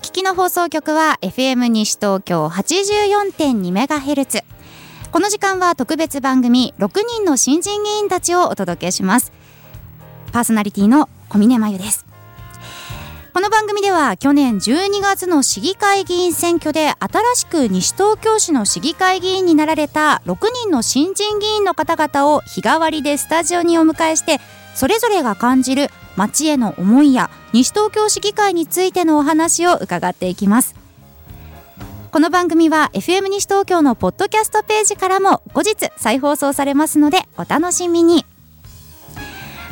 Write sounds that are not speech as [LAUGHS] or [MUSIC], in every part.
聞きの放送局は FM 西東京 84.2MHz この時間は特別番組6人の新人議員たちをお届けします。パーソナリティの小峰真由です。この番組では去年12月の市議会議員選挙で新しく西東京市の市議会議員になられた6人の新人議員の方々を日替わりでスタジオにお迎えしてそれぞれが感じる町への思いや西東京市議会についてのお話を伺っていきます。この番組は FM 西東京のポッドキャストページからも後日再放送されますのでお楽しみに。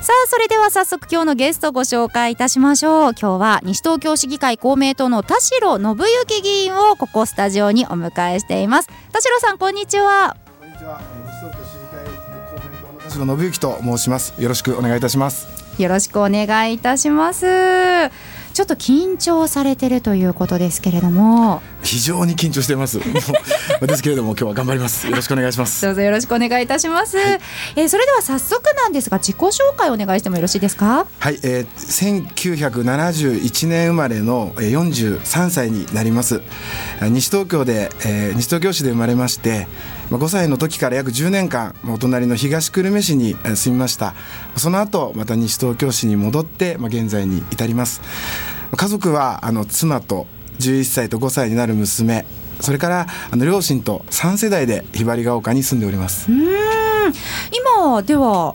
さあそれでは早速今日のゲストご紹介いたしましょう。今日は西東京市議会公明党の田代信之議員をここスタジオにお迎えしています。田代さんこんにちは。こんにちは。西東京市議会公明党の田代信之と申します。よろしくお願いいたします。よろしくお願いいたします。ちょっと緊張されてるということですけれども。非常に緊張しています。[LAUGHS] ですけれども今日は頑張ります。よろしくお願いします。どうぞよろしくお願いいたします、はい、えー、それでは早速なんですが自己紹介お願いしてもよろしいですか？はい、えー、1971年生まれの43歳になります。西東京で、えー、西東京市で生まれまして5歳の時から約10年間お隣の東久留米市に住みました。その後また西東京市に戻って、まあ、現在に至ります家族はあの妻と11歳と5歳になる娘。それからあの両親と3世代でひばりが丘に住んでおります。今では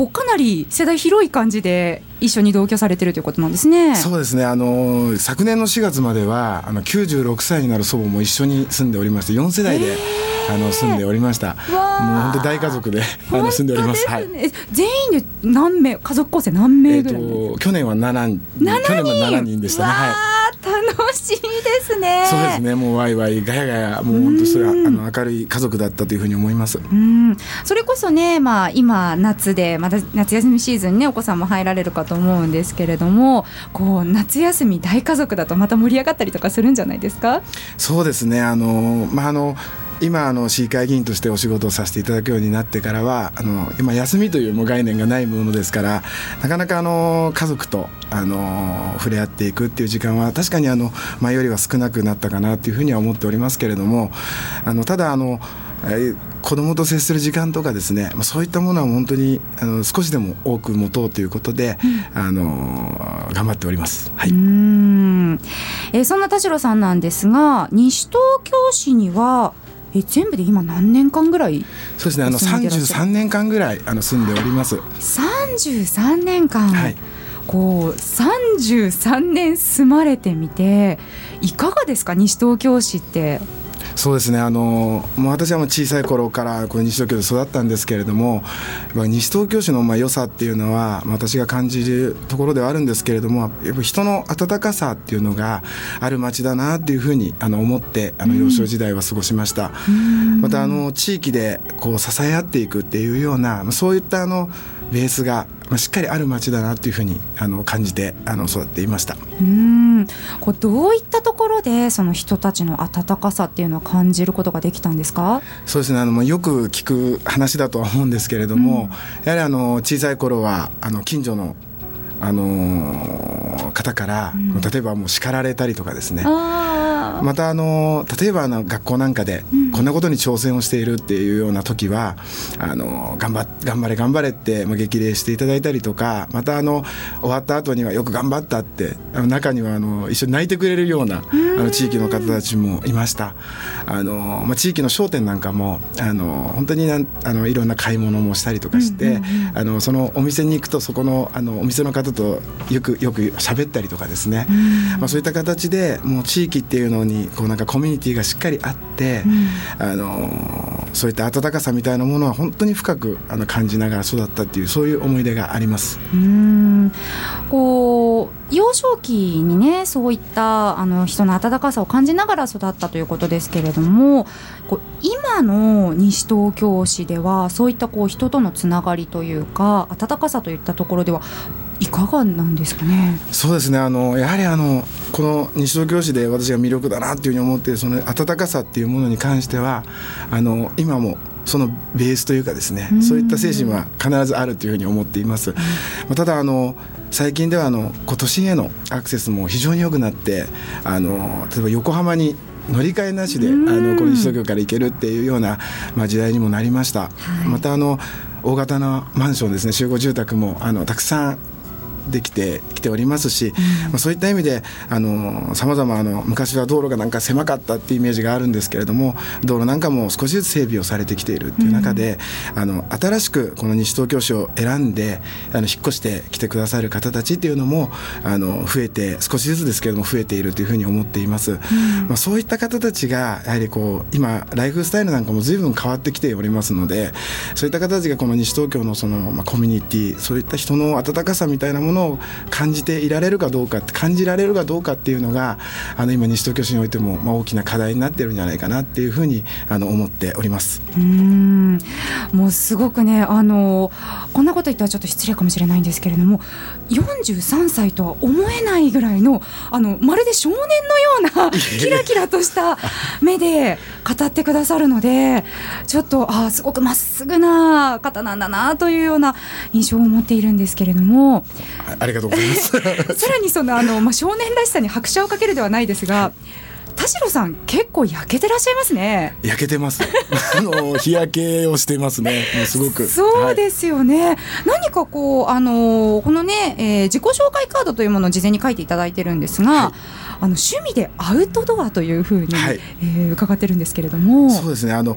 こうかなり世代広い感じで一緒に同居されてるということなんですね。そうですね。あの昨年の4月まではあの96歳になる祖母も一緒に住んでおりまして4世代で。あの住んでおりました。もう本当大家族であの住んでおります。はい。全員で何名家族構成何名ぐらい、えー、去年は7人。去年は7人でしたね。はい。楽しいですね。そうですね。もうワイワイガヤガヤもう本当それはあの明るい家族だったというふうに思います。うん。それこそね、まあ今夏でまた夏休みシーズンねお子さんも入られるかと思うんですけれども、こう夏休み大家族だとまた盛り上がったりとかするんじゃないですか？そうですね。あのまああの。今あの市議会議員としてお仕事をさせていただくようになってからはあの今休みというも概念がないものですからなかなかあの家族とあの触れ合っていくっていう時間は確かにあの前よりは少なくなったかなというふうには思っておりますけれどもあのただあの子供と接する時間とかですね、まあ、そういったものは本当にあの少しでも多く持とうということで、うん、あの頑張っております。はい、うん。えー、そんな田代さんなんですが西東京市にはえ全部で今何年間ぐらいそうですねあの33年間ぐらいあの住んでおります。33年間、はい、こう33年住まれてみていかがですか？西東京市ってそうですねあのもう私はもう小さい頃からこの西東京で育ったんですけれども西東京市のまあ良さっていうのは私が感じるところではあるんですけれどもやっぱ人の温かさっていうのがある街だなっていうふうにあの思ってあの幼少時代は過ごしました。またあの地域でこう支え合っていくっていうようなそういったあのベースがまあ、しっかりある町だなというふうにあの感じてあの育っていました。うん。こうどういったところでその人たちの温かさっていうのを感じることができたんですか？そうですね。あのよく聞く話だとは思うんですけれども、うん、やはりあの小さい頃はあの近所のあの方から、うん、例えばもう叱られたりとかですねまたあの例えばあの学校なんかでこんなことに挑戦をしているっていうような時は、あの頑張頑張れ頑張れって激励していただいたりとかまたあの終わった後にはよく頑張ったってあの中にはあの一緒に泣いてくれるようなあの地域の方たちもいました。あの、まあ、地域の商店なんかもあの本当になんあのいろんな買い物もしたりとかして、あのそのお店に行くとそこのあのお店の方とよくよく喋ったりとかですね、まあ、そういった形でもう地域っていうのにこうなんかコミュニティがしっかりあって、うん、あのそういった温かさみたいなものは本当に深くあの感じながら育ったっていうそういう思い出があります。うんこう幼少期にねそういったあの人の温かさを感じながら育ったということですけれどもこう今の西東京市ではそういったこう人とのつながりというか温かさといったところではいかがなんですかね？そうですね。あのやはりあのこの西東京市で私が魅力だなっていうふうに思っているその温かさっていうものに関してはあの今もそのベースというかですね、そういった精神は必ずあるというふうに思っています。まただあの最近ではあの都心へのアクセスも非常に良くなってあの例えば横浜に乗り換えなしであのこの西東京から行けるっていうような、まあ、時代にもなりました。はい、またあの大型のマンションですね集合住宅もあのたくさんできてきておりますし、まあ、そういった意味でさまざま昔は道路がなんか狭かったっていうイメージがあるんですけれども道路なんかも少しずつ整備をされてきているっていう中で、うん、あの新しくこの西東京市を選んであの引っ越してきてくださる方たちっていうのもあの増えて少しずつですけれども増えているというふうに思っています。うん、まあ、そういった方たちがやはりこう今ライフスタイルなんかも随分変わってきておりますのでそういった方たちがこの西東京のその、まあ、コミュニティそういった人の温かさみたいなものを感じていられるかどうか感じられるかどうかっていうのがあの今西東京市においても、まあ、大きな課題になってるんじゃないかなっていうふうにあの思っております。うん。もうすごくねあのこんなこと言ったらちょっと失礼かもしれないんですけれども43歳とは思えないぐらいのあのまるで少年のような [LAUGHS] キラキラとした目で語ってくださるのでちょっとあすごくまっすぐな方なんだなというような印象を持っているんですけれどもありがとうございます。[LAUGHS] さらにそのあの、まあ、少年らしさに拍車をかけるではないですが田代さん結構焼けてらっしゃいますね。焼けてます。[LAUGHS] あの日焼けをしてますね。もうすごく。そうですよね、はい、何かこうあのこのね、えー、自己紹介カードというものを事前に書いていただいてるんですが、はいあの趣味でアウトドアというふうに、はい、えー、伺ってるんですけれども。そうですね。あの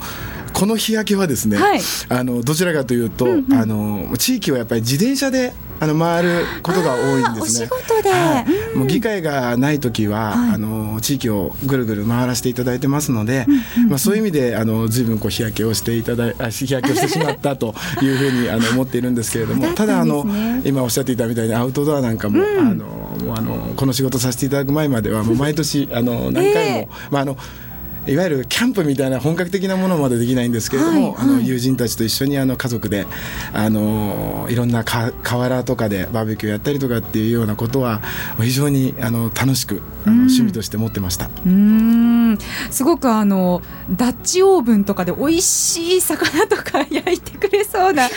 この日焼けはですね、はい、あのどちらかというと、うんうん、あの地域はやっぱり自転車であの回ることが多いんですね。はい、もう議会がない時は、はい、あの地域をぐるぐる回らせていただいてますので、うんうん、まあそういう意味であの随分こう日焼けをしていただい日焼けをしてしまったというふうにあの思っているんですけれども、ただあの今おっしゃっていたみたいにアウトドアなんかも、うん、あのもうあのこの仕事させていただく前まではもう毎年 [LAUGHS] あの何回も、え。ー、まああのいわゆるキャンプみたいな本格的なものまでできないんですけれども、はいはい、あの友人たちと一緒にあの家族であのいろんな河原とかでバーベキューやったりとかっていうようなことは非常にあの楽しくあの趣味として持ってました。うん。すごくあのダッチオーブンとかで美味しい魚とか焼いてくれそうな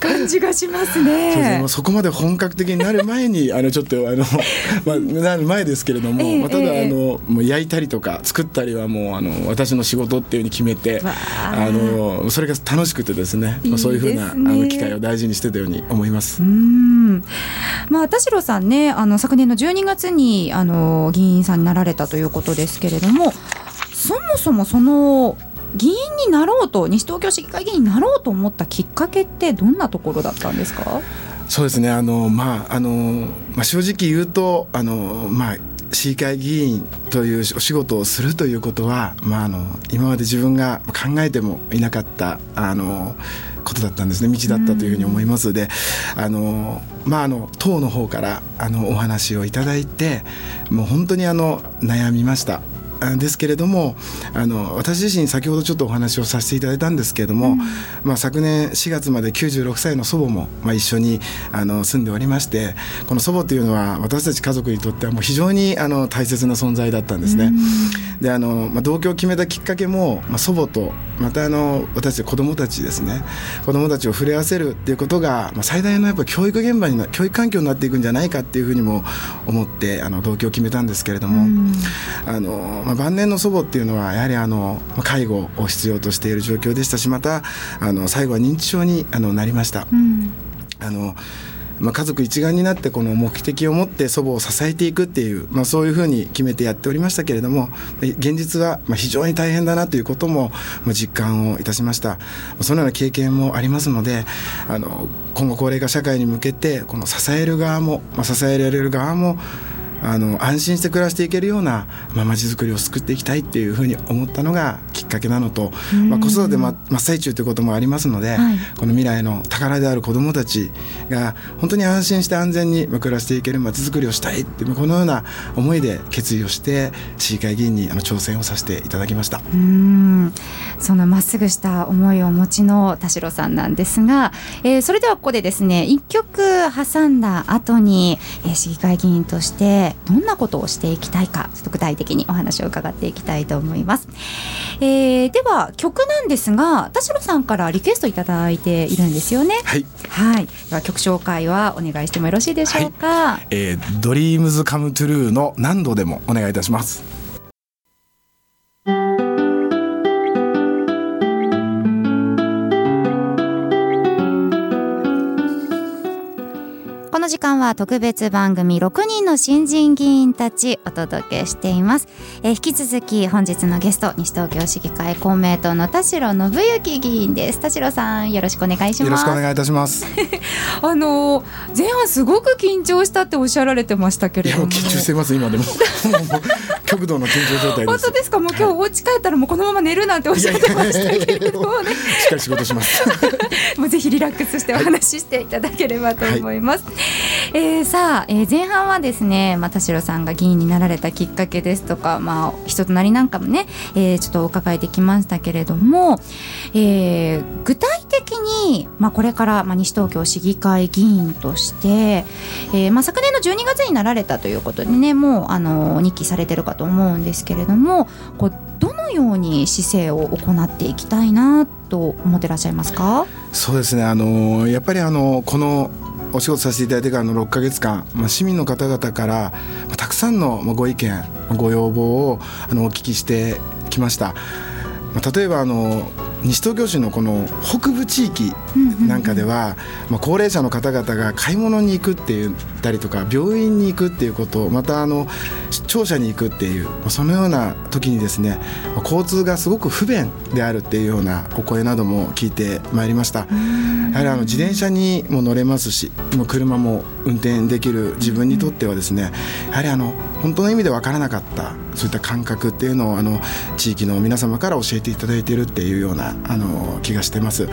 感じがしますね。そそこまで本格的になる前に [LAUGHS] あのちょっとあの [LAUGHS] まあなる前ですけれども、えー、まあ、ただあの、もう焼いたりとか作ったりはもうあの私の仕事っていうふうに決めてあ。のそれが楽しくてですね、まあ、そういうふうなあの機会を大事にしてたように思います。うん。まあ、田代さんねあの昨年の12月にあの議員さんになられたということですけれどもそもそもその議員になろうと西東京市議会議員になろうと思ったきっかけってどんなところだったんですか？そうですね。あの、まああのまあ、正直言うとあの、まあ、市議会議員というお仕事をするということは、まあ、あの今まで自分が考えてもいなかったあのことだったんですね道だったというふうに思いますであの、まあ、あの党の方からあのお話をいただいてもう本当にあの悩みました。ですけれどもあの私自身先ほどちょっとお話をさせていただいたんですけれども、うん、まあ、昨年4月まで96歳の祖母も、まあ、一緒にあの住んでおりましてこの祖母というのは私たち家族にとってはもう非常にあの大切な存在だったんですね。うん、であの、まあ、同居を決めたきっかけも、まあ、祖母とまたあの私たち子どもたちですね。子どもたちを触れ合わせるっていうことが、まあ、最大のやっぱ教育現場に教育環境になっていくんじゃないかっていうふうにも思ってあの同居を決めたんですけれども、うん、あのまあ、晩年の祖母っていうのはやはりあの介護を必要としている状況でしたしまたあの最後は認知症にあのなりました。うん、あのまあ、家族一丸になってこの目的を持って祖母を支えていくっていう、まあ、そういうふうに決めてやっておりましたけれども現実はまあ非常に大変だなということも実感をいたしましたそのような経験もありますのであの今後高齢化社会に向けてこの支える側も、まあ、支えられる側もあの安心して暮らしていけるような、まあ、街づくりを作っていきたいっていうふうに思ったのがきっかけなのと、まあ、子育て真っ最中ということもありますので、はい、この未来の宝である子どもたちが本当に安心して安全に暮らしていける街づくりをしたいってこのような思いで決意をして市議会議員にあの挑戦をさせていただきました。うん。そのまっすぐした思いをお持ちの田代さんなんですが、えー、それではここでですね一曲挟んだ後に、えー、市議会議員としてでどんなことをしていきたいかちょっと具体的にお話を伺っていきたいと思います。えー、では曲なんですが田代さんからリクエストいただいているんですよね。はい。はい。では曲紹介はお願いしてもよろしいでしょうか？はい、えー、ドリームズカムトゥルーの何度でもお願いいたします。の時間は特別番組6人の新人議員たちお届けしています、えー、引き続き本日のゲスト西東京市議会公明党の田代信之議員です。田代さんよろしくお願いします。よろしくお願いいたします。[LAUGHS] あの前半すごく緊張したっておっしゃられてましたけれども。緊張してます今でも [LAUGHS] 極度の緊張状態本当です。かもう今日お家帰ったらもうこのまま寝るなんておっしゃってましたけれどもね。しっかり仕事します。[LAUGHS] もうぜひリラックスしてお話ししていただければと思います、はい。えー、さあ、えー、前半はですね、まあ、田代さんが議員になられたきっかけですとか、まあ、人となりなんかもね、えー、ちょっと伺えてきましたけれども、えー、具体的に、まあ、これから、まあ、西東京市議会議員として、えーまあ、昨年の12月になられたということでねもうあの日記されてるかと思うんですけれどもこうどのように姿勢を行っていきたいなと思ってらっしゃいますか？そうですねあのやっぱりあのこのお仕事させていただいてからの6か月間、まあ、市民の方々から、まあ、たくさんのご意見ご要望をあのお聞きしてきました。まあ、例えばあの西東京市のこの北部地域なんかでは、まあ、高齢者の方々が買い物に行くって言ったりとか病院に行くっていうことまたあの庁舎に行くっていうそのような時にですね交通がすごく不便であるっていうようなお声なども聞いてまいりました。やはりあの自転車にも乗れますし車も運転できる自分にとってはですねやはりあの本当の意味で分からなかったそういった感覚っていうのをあの地域の皆様から教えていただいているっていうようなあの気がしてます。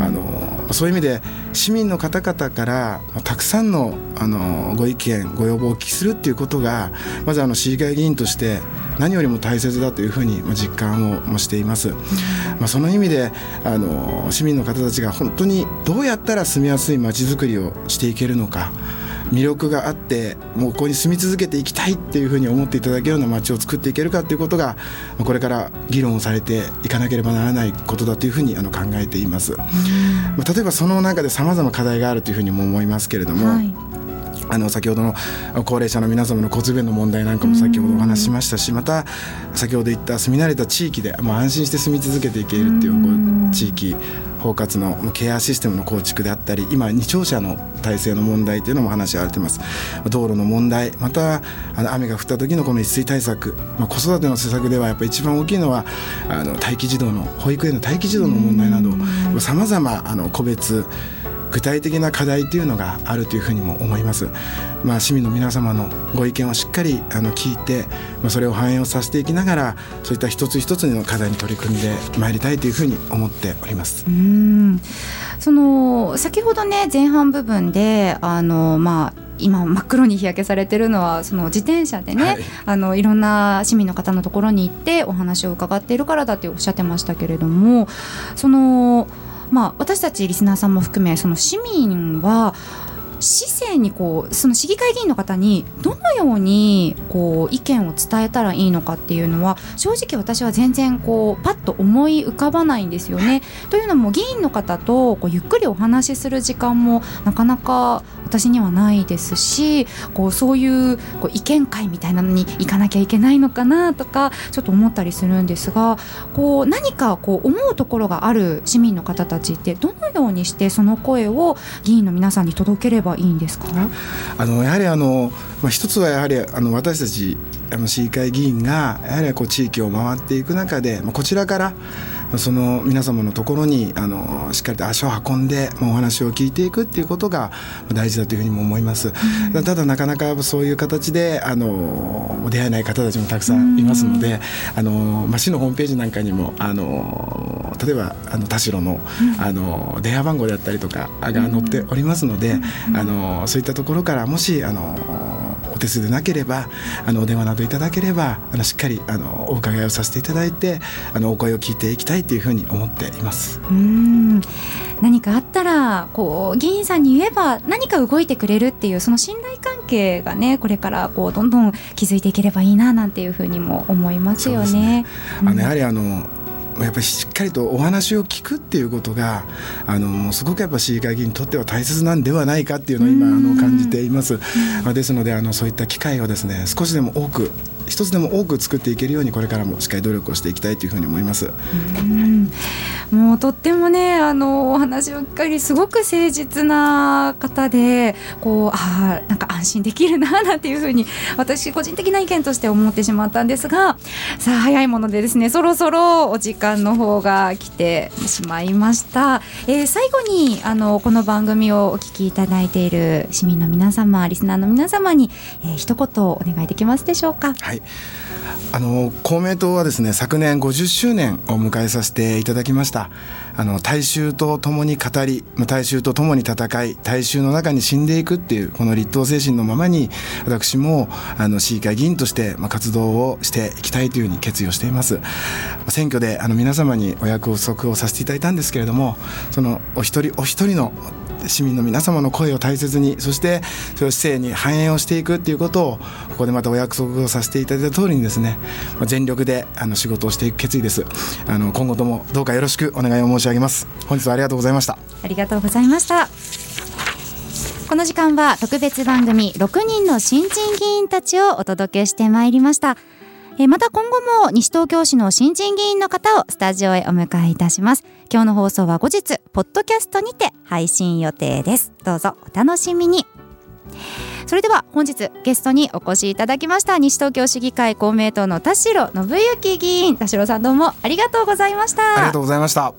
あのそういう意味で市民の方々からたくさんのあのご意見ご要望をお聞きするっていうことがまずあの市議会議員として何よりも大切だというふうに実感をしています。まあ、その意味であの市民の方たちが本当にどうやったら住みやすい街づくりをしていけるのか。魅力があってもうここに住み続けていきたいっていうふうに思っていただけるような街を作っていけるかということがこれから議論をされていかなければならないことだというふうにあの考えています。まあ、例えばその中でさまざま課題があるというふうにも思いますけれども、はい。あの先ほどの高齢者の皆様の骨便の問題なん。かも先ほどお話ししましたしまた先ほど言った住み慣れた地域で、まあ、安心して住み続けていけるっていう地域包括のケアシステムの構築であったり今二庁舎の体制の問題というのも話し合われています。道路の問題またあの雨が降った時のこの一水対策、まあ、子育ての施策ではやっぱり一番大きいのはあの待機児童の保育園の待機児童の問題などさまざま個別具体的な課題というのがあるというふうにも思います。まあ、市民の皆様のご意見をしっかりあの聞いて、まあ、それを反映をさせていきながらそういった一つ一つの課題に取り組んでまいりたいというふうに思っております。うんその先ほどね前半部分であのまあ今真っ黒に日焼けされてるのはその自転車でね、はい、あのいろんな市民の方のところに行ってお話を伺っているからだっておっしゃってましたけれどもそのまあ、私たちリスナーさんも含めその市民は市政にこうその市議会議員の方にどのようにこう意見を伝えたらいいのかっていうのは正直私は全然こうパッと思い浮かばないんですよね。というのも議員の方とこうゆっくりお話しする時間もなかなか私にはないですしこうそういうこう意見会みたいなのに行かなきゃいけないのかなとかちょっと思ったりするんですがこう何かこう思うところがある市民の方たちってどのようにしてその声を議員の皆さんに届ければいい。んですかあのやはりあの、まあ、一つはやはりあの私たちあの市議会議員がやはりこう地域を回っていく中で、まあ、こちらからその皆様のところにあのしっかりと足を運んでお話を聞いていくっていうことが大事だというふうにも思います。うん、ただなかなかそういう形であの出会えない方たちもたくさんいますので、あのまあ、市のホームページなんかにもあの例えばあの田代の,、あの電話番号であったりとかが載っておりますので、あのそういったところからもしあのお手数でなければあのお電話などいただければあのしっかりあのお伺いをさせていただいてあのお声を聞いていきたいというふうに思っています。うん。何かあったらこう議員さんに言えば何か動いてくれるっていうその信頼関係がねこれからこうどんどん築いていければいいななんていうふうにも思いますよね。ね。あのやはりあのやっぱりしっかりとお話を聞くっていうことがあのすごくやっぱ市議会議員にとっては大切なんではないかっていうのを今あの感じています。まあ、ですのであのそういった機会をですね少しでも多く一つでも多く作っていけるようにこれからもしっかり努力をしていきたいというふうに思います。もうとってもねあのお話を聞かりすごく誠実な方でこうあなんか安心できるななんていうふうに私個人的な意見として思ってしまったんですがさあ早いものでですねそろそろお時間の方が来てしまいました。えー、最後にあのこの番組をお聞きいただいている市民の皆様リスナーの皆様に、えー、一言お願いできますでしょうか？はいあの公明党はですね昨年50周年を迎えさせていただきました。あの大衆と共に語り大衆と共に戦い大衆の中に死んでいくっていうこの立党精神のままに私もあの市議会議員としてま活動をしていきたいというふうに決意をしています。選挙であの皆様にお約束をさせていただいたんですけれどもそのお一人お一人の市民の皆様の声を大切にそしてそれを市政に反映をしていくっていうことをここでまたお約束をさせていただいた通りにですね全力であの仕事をしていく決意です。あの今後ともどうかよろしくお願いを申し上げます。本日はありがとうございました。ありがとうございました。この時間は特別番組6人の新人議員たちをお届けしてまいりました。えまた今後も西東京市の新人議員の方をスタジオへお迎えいたします。今日の放送は後日ポッドキャストにて配信予定です。どうぞお楽しみに。それでは本日ゲストにお越しいただきました西東京市議会公明党の田代信之議員。田代さんどうもありがとうございました。ありがとうございました。